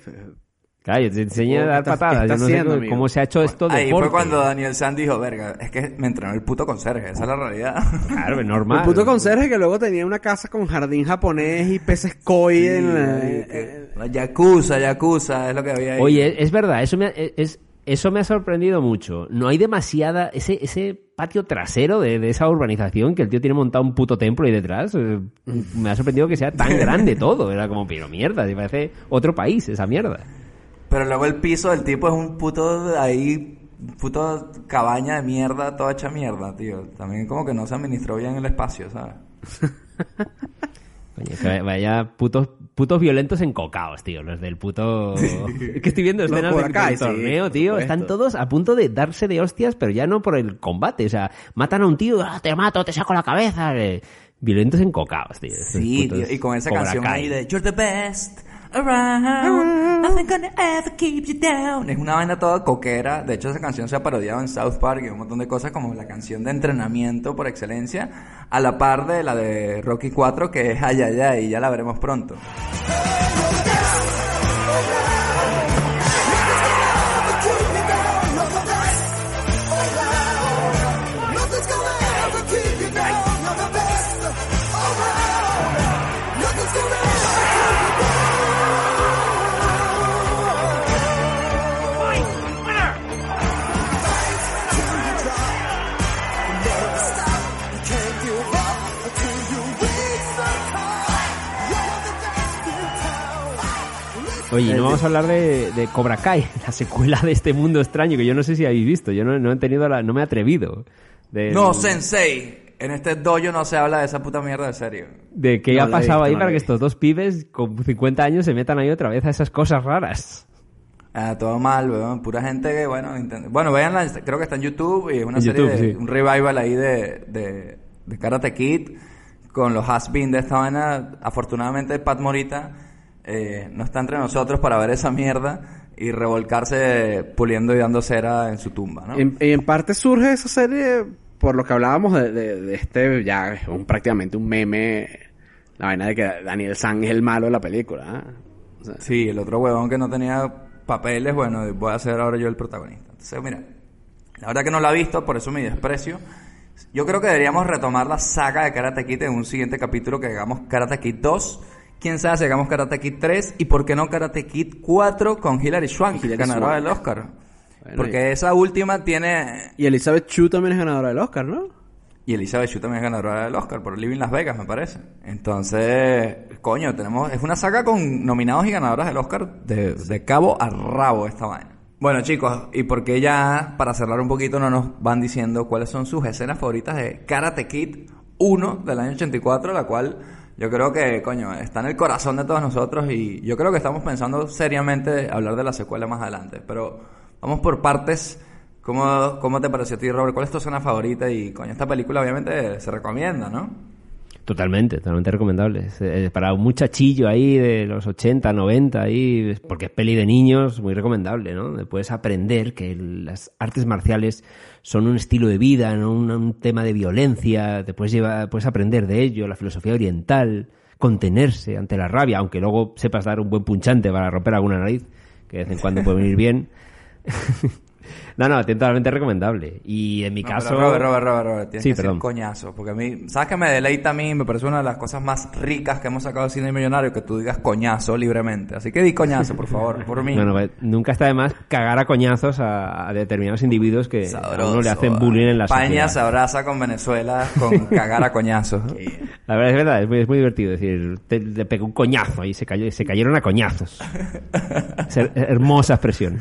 Claro, yo te enseñé a ¿Qué dar estás- patadas. Yo no sé haciendo, cómo, amigo? cómo se ha hecho esto de Ahí fue cuando Daniel San dijo, verga, es que me entrenó el puto conserje, esa es la realidad. Claro, es normal. El puto conserje que luego tenía una casa con jardín japonés y peces koi en la- eh, La Yakuza, Yakuza, es lo que había ahí. Oye, es verdad, eso me, ha- es, eso me ha sorprendido mucho. No hay demasiada. Ese, ese patio trasero de, de esa urbanización que el tío tiene montado un puto templo ahí detrás. eh, me ha sorprendido que sea tan grande todo. Era como, pero mierda, se parece otro país esa mierda. Pero luego el piso del tipo es un puto ahí puto cabaña de mierda, toda hecha mierda, tío. También como que no se administró bien el espacio, ¿sabes? Coño, que vaya putos, putos violentos encocaos, tío. Los del puto... Es que estoy viendo escenas Cobra del, Kai, del sí, torneo, por tío. Están todos a punto de darse de hostias, pero ya no por el combate. O sea, matan a un tío, "Ah, te mato, te saco la cabeza. eh. Violentos encocaos, tío. Sí, tío, y con esa canción ahí de You're the best around, nothing gonna ever keep you down. Es una vaina toda coquera. De hecho, esa canción se ha parodiado en South Park y un montón de cosas como la canción de entrenamiento por excelencia, a la par de la de Rocky 4, que es Ay, ay, ay, y ya la veremos pronto. Oye, no vamos a hablar de, de Cobra Kai, la secuela de este mundo extraño que yo no sé si habéis visto. Yo no, no he tenido la, no me he atrevido. De, No, Sensei. En este dojo no se habla de esa puta mierda de serio. de qué No ha pasado visto, ahí no para que estos dos pibes con 50 años se metan ahí otra vez a esas cosas raras. Ah, todo mal, weón. Pura gente que, bueno, intent- bueno, veanla, creo que está en YouTube y es una En serie YouTube, de, sí. un revival ahí de, de, de Karate Kid con los has-been de esta vaina. Afortunadamente Pat Morita eh, no está entre nosotros para ver esa mierda y revolcarse puliendo y dando cera en su tumba, ¿no? En- Y en parte surge esa serie por lo que hablábamos de, de- de este, ya un, prácticamente un meme, la vaina de que Daniel San es el malo de la película. ¿ah? O sea, Sí, el otro huevón que no tenía papeles, bueno, voy a ser ahora yo el protagonista. Entonces, mira, la verdad que no la he visto, por eso mi desprecio. Yo creo que deberíamos retomar la saga de Karate Kid en un siguiente capítulo que hagamos Karate Kid 2. Quién sabe si hagamos Karate Kid 3 y por qué no Karate Kid 4 con Hilary Swank, Hilary ganadora Swank. del Oscar. Bueno, Porque esa última tiene... Y Elizabeth Chu también es ganadora del Oscar, ¿no? Y Elizabeth Shue también es ganadora del Oscar por Living Las Vegas, me parece. Entonces, coño, tenemos... Es una saga con nominados y ganadoras del Oscar de, de cabo a rabo esta vaina. Bueno, chicos, y porque ya, para cerrar un poquito, no nos van diciendo cuáles son sus escenas favoritas de Karate Kid 1 del año 84, la cual yo creo que, coño, está en el corazón de todos nosotros y yo creo que estamos pensando seriamente hablar de la secuela más adelante. Pero vamos por partes. ¿Cómo, ¿Cómo te pareció a ti, Robert? ¿Cuál es tu escena favorita? Y, coño, esta película obviamente se recomienda, ¿no? Totalmente, totalmente recomendable. Eh, para un muchachillo ahí de los 80, 90, ahí, porque es peli de niños, muy recomendable, ¿no? Puedes aprender que las artes marciales son un estilo de vida, no un, un tema de violencia, te puedes, llevar, puedes aprender de ello, la filosofía oriental, contenerse ante la rabia, aunque luego sepas dar un buen punchante para romper alguna nariz, que de vez en cuando puede venir bien. no, no, totalmente recomendable. Y en mi No, caso... pero Robert, Robert, Robert, Robert, tienes Sí, que perdón. coñazo. Porque a mí, ¿sabes que me deleita a mí? Me parece una de las cosas más ricas que hemos sacado del cine millonario que tú digas coñazo libremente. Así que di coñazo, por favor, por mí. Bueno, pues, nunca está de más cagar a coñazos a, a determinados individuos que a uno le hacen Sabroso. bullying en la España se sociedad. abraza con Venezuela con cagar a coñazos. La verdad es verdad, es muy, es muy divertido. Es decir, te, le pegó un coñazo y se, cayó, se cayeron a coñazos. Es her- hermosa expresión.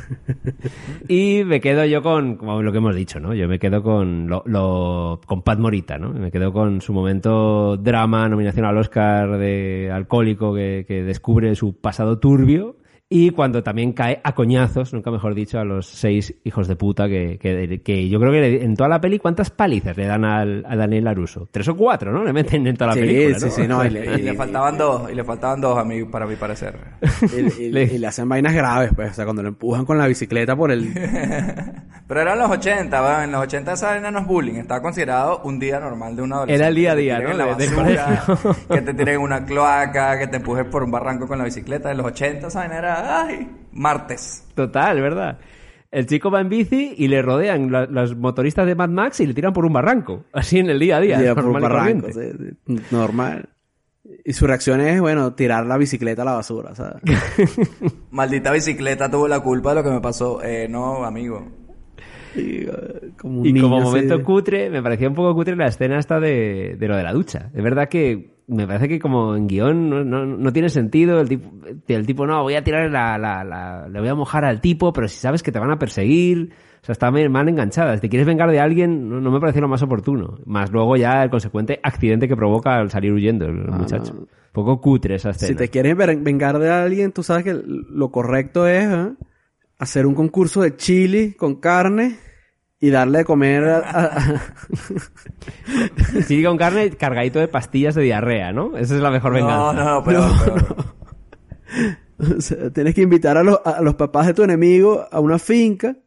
Y me quedo yo con, como lo que hemos dicho, ¿no? Yo me quedo con lo, lo- con Pat Morita, ¿no? Me quedo con su momento drama, nominación al Oscar de alcohólico que descubre su pasado turbio. Y cuando también cae a coñazos, nunca mejor dicho, a los seis hijos de puta que, que, que yo creo que le- en toda la peli, ¿cuántas palizas le dan al, a Daniel Laruso? Tres o cuatro, ¿no? Le meten en toda la Sí, película, sí, ¿no? sí, no, y le- Y le faltaban dos, y le faltaban dos a mí, para mi parecer. Y, y- Le- y le hacen vainas graves, pues. O sea, cuando lo empujan con la bicicleta por el... Pero eran los 80, ¿va? en los 80 esa vaina no es bullying, estaba considerado un día normal de un adolescente. Era el día a día, ¿no? en la basura, que te tiren en una cloaca, que te empujes por un barranco con la bicicleta. En los 80 esa vaina era, ay, martes. Total, ¿verdad? El chico va en bici y le rodean la- los motoristas de Mad Max y le tiran por un barranco. Así en el día a día. Llega por un normal y barranco, corriente. sí, sí, normal. Y su reacción es, bueno, tirar la bicicleta a la basura, ¿sabes? Maldita bicicleta tuvo la culpa de lo que me pasó. Eh, no, amigo. Y, eh, como un Y como niño así momento cutre, me parecía un poco cutre la escena esta de, de lo de la ducha. Es verdad que me parece que como en guion no, no, no tiene sentido. El tipo, el tipo, no, voy a tirar la, la, la- le voy a mojar al tipo, pero si sabes que te van a perseguir. O sea, está mal enganchada. Si te quieres vengar de alguien, no, no me pareció lo más oportuno. Más luego ya el consecuente accidente que provoca al salir huyendo el muchacho. Un poco cutre esa escena. Si te quieres vengar de alguien, tú sabes que lo correcto es ¿eh? Hacer un concurso de chili con carne y darle de comer a- Sí, con carne cargadito de pastillas de diarrea, ¿no? Esa es la mejor venganza. No, no, pero, pero- O sea, tienes que invitar a los, a los papás de tu enemigo a una finca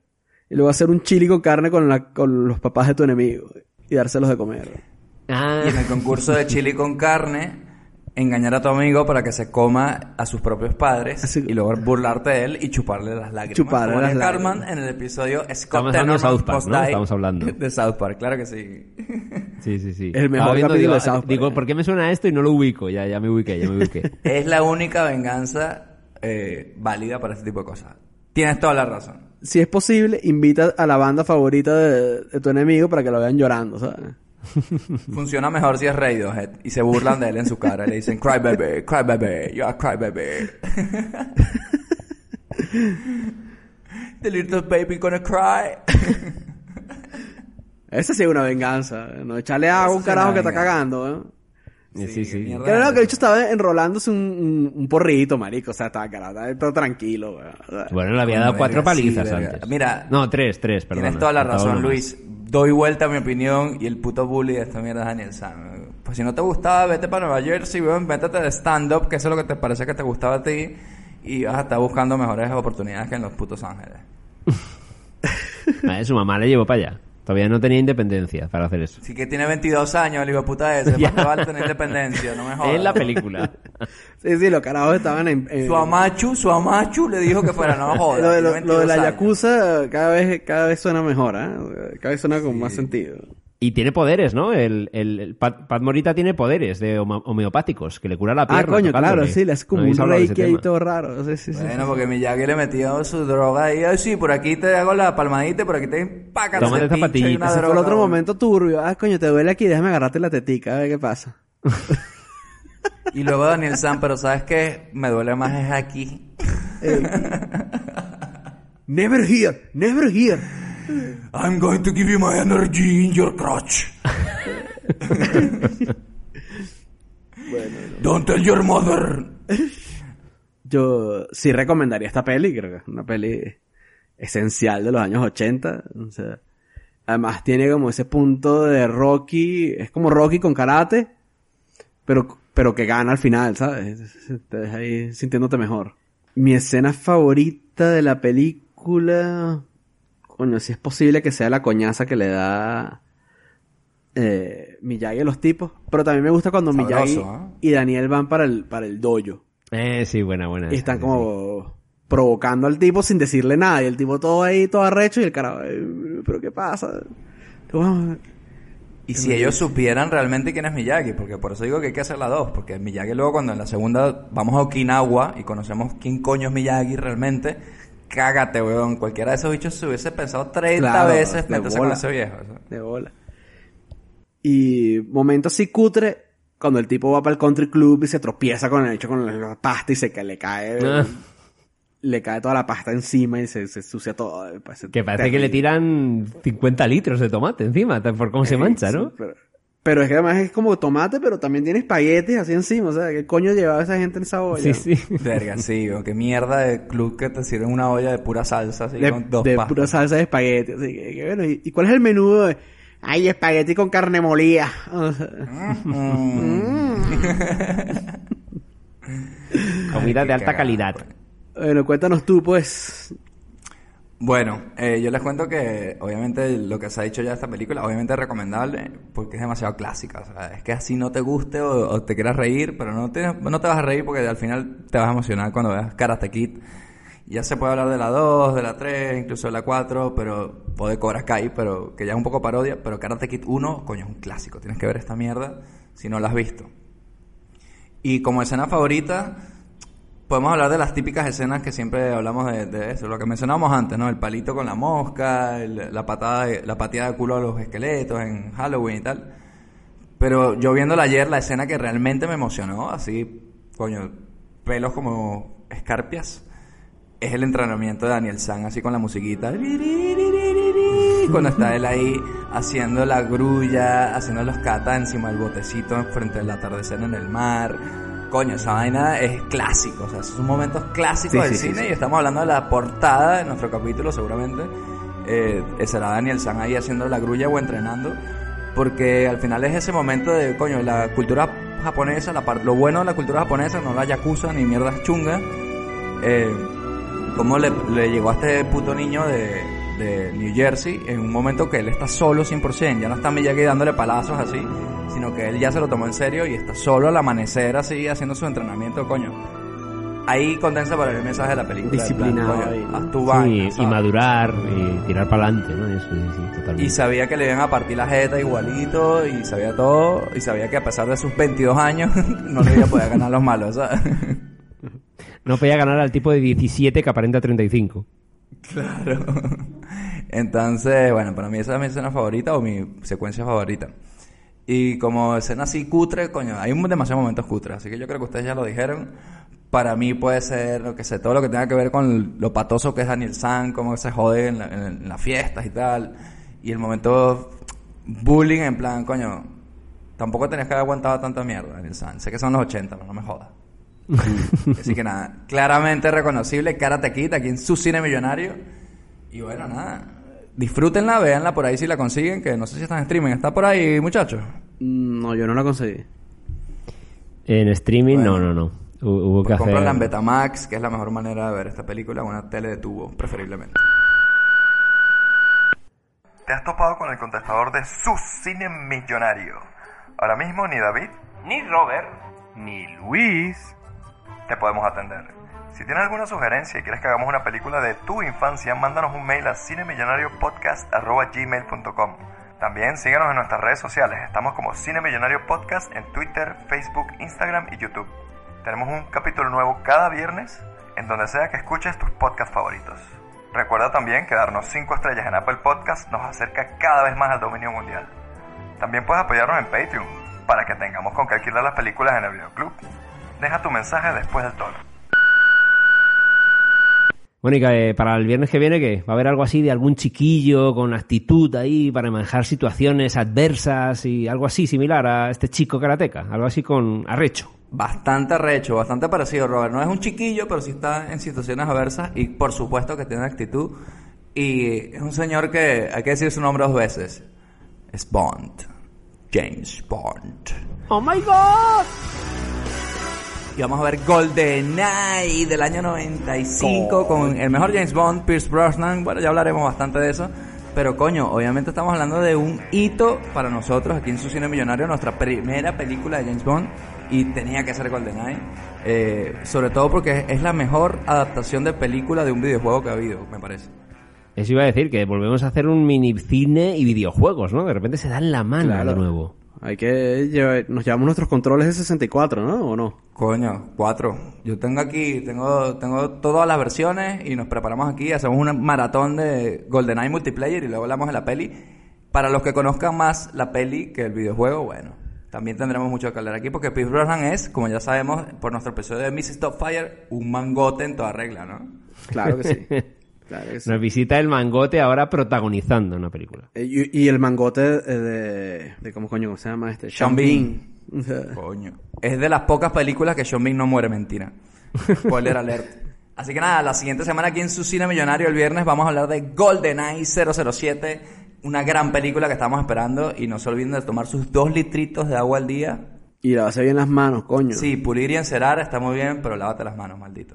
y luego hacer un chili con carne con, la, con los papás de tu enemigo y dárselos de comer. Ah, Y en el concurso de chili con carne, engañar a tu amigo para que se coma a sus propios padres Así- y luego burlarte de él y chuparle las lágrimas. Chuparle Como las lágrimas. En el episodio Scott Estamos South Park, ¿no? Estamos hablando. De South Park, claro que sí. Sí, sí, sí. El mejor capítulo digo, de South Park. Digo, ¿por qué me suena esto y no lo ubico? Ya, ya me ubiqué, ya me ubiqué. Es la única venganza eh, válida para este tipo de cosas. Tienes toda la razón. Si es posible, invita a la banda favorita de, de tu enemigo para que lo vean llorando, ¿sabes? Funciona mejor si es Radiohead y se burlan de él en su cara y le dicen cry baby, cry baby, you are cry baby. The little baby gonna cry. Esa sí es una venganza. No echarle agua a un carajo que está cagando, ¿eh? Sí, sí. sí. mierda. Que el hecho estaba enrolándose un, un, un porrito, marico. O sea, estaba, estaba todo tranquilo, Bueno, le había dado cuatro sí, palizas antes. Mira, No, tres, tres, perdón. Tienes toda la razón, Luis. Doy vuelta a mi opinión y el puto bully de esta mierda es Daniel Sam. Pues si no te gustaba, vete para Nueva Jersey, weón, métete de stand-up, que eso es lo que te parece que te gustaba a ti, y vas a estar buscando mejores oportunidades que en los putos ángeles. Su mamá le llevó para allá. Todavía no tenía independencia para hacer eso. Así que tiene 22 años, el hijo de puta ese, Ya. más vale tener independencia, no me jodas. En la película. Sí, sí, los carajos estaban en... en- Su amachu, su amachu le dijo que fuera, no me jodas. lo, de, lo- lo de la 22 años. Yakuza cada vez, cada vez suena mejor, ¿eh? Cada vez suena con más sentido. Y tiene poderes, ¿no? El, el, el Pat, Pat Morita tiene poderes de homeopáticos, que le cura la pierna. Ah, coño, tocándole. claro, sí, le hace como ¿No un reiki ahí todo raro. Sí, sí, sí. Bueno, porque Miyagi le metió su droga ahí. Ay, sí, por aquí te hago la palmadita y por aquí te empacas Tómate ese esta pinche y patillita. una Ese fue el otro momento turbio. Ah, coño, te duele aquí, déjame agarrarte la tetica, a ver qué pasa. Y luego Daniel San, pero ¿sabes qué? Me duele más es aquí. Never here, never here. I'm going to give you my energy in your crotch. Don't tell your mother. Yo sí recomendaría esta peli, creo que es una peli esencial de los años 80. O sea, además tiene como ese punto de Rocky, es como Rocky con karate, pero, pero que gana al final, ¿sabes? Te deja ahí sintiéndote mejor. Mi escena favorita de la película, coño, si es posible que sea la coñaza que le da eh, Miyagi a los tipos, pero también me gusta cuando Sabroso, Miyagi ¿eh? y Daniel van para el, para el dojo. Eh, sí, buena, buena. Y están como provocando al tipo sin decirle nada. Y el tipo todo ahí, todo arrecho. Y el carajo, "Eh, ¿pero qué pasa? Vamos, Y si ellos supieran realmente quién es Miyagi, porque por eso digo que hay que hacer las dos, porque Miyagi luego cuando en la segunda vamos a Okinawa y conocemos quién coño es Miyagi realmente, cágate, weón. Cualquiera de esos bichos se hubiese pensado 30 Claro, veces de meterse con ese viejo. ¿sabes? De bola. Y momento así cutre, cuando el tipo va para el country club y se tropieza con el hecho con la pasta y se que le cae, Ah. le cae toda la pasta encima y se, se sucia todo. eh, parece Que parece que le tiran 50 litros de tomate encima, por cómo se mancha, ¿no? Sí, pero, pero es que además es como tomate, pero también tiene espaguetis así encima. O sea, ¿qué coño llevaba esa gente en esa olla? Sí, sí. Verga, sí, weón. Qué mierda de club que te sirven una olla de pura salsa, así de, con dos de pastas. pura salsa de espagueti. Así que, que bueno, ¿y, y cuál es el menú? de- Ay, espagueti con carne molida. O sea, Mm. Comida de alta calidad. pues. bueno, cuéntanos tú, pues. Bueno, eh, yo les cuento que obviamente lo que se ha dicho ya de esta película, obviamente es recomendable porque es demasiado clásica. O sea, es que así no te guste o, te quieras reír, pero no te, no te vas a reír porque al final te vas a emocionar cuando veas Karate Kid. Ya se puede hablar de la 2, de la 3, incluso de la 4, pero, o de Cobra Kai, pero que ya es un poco parodia. Pero Karate Kid 1, coño, es un clásico. Tienes que ver esta mierda si no la has visto. Y como escena favorita, podemos hablar de las típicas escenas que siempre hablamos de, eso, lo que mencionábamos antes, ¿no? El palito con la mosca, el- la patada, de- la pateada de culo a los esqueletos en Halloween y tal. Pero yo viéndola ayer, la escena que realmente me emocionó, así, coño, pelos como escarpias, es el entrenamiento de Daniel San, así con la musiquita. Cuando está él ahí haciendo la grulla, haciendo los katas encima del botecito frente al atardecer en el mar. Coño, esa vaina es clásico, o sea, son momentos clásicos Sí, del sí, cine sí. y estamos hablando de la portada de nuestro capítulo seguramente. Eh, será Daniel San ahí haciendo la grulla o entrenando, porque al final es ese momento de, coño, la cultura japonesa, la lo bueno de la cultura japonesa, no la yakuza ni mierdas chungas, eh, cómo le, le llegó a este puto niño de, de New Jersey en un momento que él está solo 100%, ya no está Miyagi dándole palazos así, sino que él ya se lo tomó en serio y está solo al amanecer así haciendo su entrenamiento, coño. Ahí condensa para el mensaje de la película. plan, Disciplinado coño, ahí, ¿no? haz tu vaina, Sí, y madurar y tirar para adelante, ¿no? Eso sí, sí, totalmente. Y sabía que le iban a partir la jeta igualito y sabía todo y sabía que a pesar de sus 22 años no le iba a poder ganar los malos, ¿sabes? No podía ganar al tipo de 17 que aparenta 35. Claro. Entonces, bueno, para mí esa es mi escena favorita o mi secuencia favorita. Y como escena así cutre, coño, hay demasiados momentos cutres, así que yo creo que ustedes ya lo dijeron. Para mí puede ser, lo que sé, todo lo que tenga que ver con lo patoso que es Daniel San, cómo se jode en, la- en- las fiestas y tal. Y el momento bullying en plan, coño, tampoco tenías que haber aguantado tanta mierda, Daniel San. Sé que son los 80, pero no me jodas. Así que nada, claramente reconocible, Karate Kid aquí en su cine millonario. Y bueno, nada, disfrútenla, véanla por ahí si la consiguen, que no sé si está en streaming. ¿Está por ahí, muchachos? Mm, No, yo no la conseguí. En streaming, Bueno. no, no, no. Hu- Hubo que Pues hacer... cómpranla en Betamax, que es la mejor manera de ver esta película, una tele de tubo, preferiblemente. Te has topado con el contestador de su cine millonario. Ahora mismo ni David, ni Robert, ni Luis te podemos atender. Si tienes alguna sugerencia y quieres que hagamos una película de tu infancia, mándanos un mail a cinemillonariopodcast.gmail.com También síguenos en nuestras redes sociales. Estamos como Cine Millonario Podcast en Twitter, Facebook, Instagram y YouTube. Tenemos un capítulo nuevo cada viernes en donde sea que escuches tus podcasts favoritos. Recuerda también que darnos 5 estrellas en Apple Podcast nos acerca cada vez más al dominio mundial. También puedes apoyarnos en Patreon para que tengamos con qué alquilar las películas en el videoclub. Deja tu mensaje después del tono. Mónica, eh, para el viernes que viene, ¿qué? ¿Va a haber algo así de algún chiquillo con actitud ahí para manejar situaciones adversas y algo así similar a este chico karateca? Algo así con arrecho. Bastante arrecho, bastante parecido, Robert. No es un chiquillo, pero sí está en situaciones adversas y por supuesto que tiene actitud. Y es un señor que hay que decir su nombre dos veces. Es Bond. James Bond. ¡Oh, my God! Y vamos a ver GoldenEye del año 95 con el mejor James Bond, Pierce Brosnan. Bueno, ya hablaremos bastante de eso. Pero coño, obviamente estamos hablando de un hito para nosotros aquí en su cine millonario, nuestra primera película de James Bond y tenía que ser GoldenEye. Eh, sobre todo porque es la mejor adaptación de película de un videojuego que ha habido, me parece. Eso iba a decir, que volvemos a hacer un mini cine y videojuegos, ¿no? De repente se dan la mano Claro. de nuevo. Hay que llevar, nos llevamos nuestros controles de 64, ¿no? ¿O no? Coño, cuatro. Yo tengo aquí, tengo, tengo todas las versiones y nos preparamos aquí, hacemos un maratón de GoldenEye multiplayer y luego hablamos de la peli. Para los que conozcan más la peli que el videojuego, bueno, también tendremos mucho que hablar aquí porque Pierce Brosnan es, como ya sabemos por nuestro episodio de Mrs. Fire, un mangote en toda regla, ¿no? Claro que sí. Claro. Nos visita el mangote ahora protagonizando una película. Eh, Y, y el mangote eh, de, de... ¿Cómo coño cómo se llama este? Sean Bean. Coño. Es de las pocas películas que Sean Bean no muere, mentira. Spoiler alert. Así que nada, la siguiente semana aquí en su cine millonario el viernes vamos a hablar de GoldenEye 007, una gran película que estamos esperando y no se olviden de tomar sus dos litritos de agua al día. Y lavarse bien las manos, coño. Sí, pulir y encerar está muy bien, pero lávate las manos, maldito.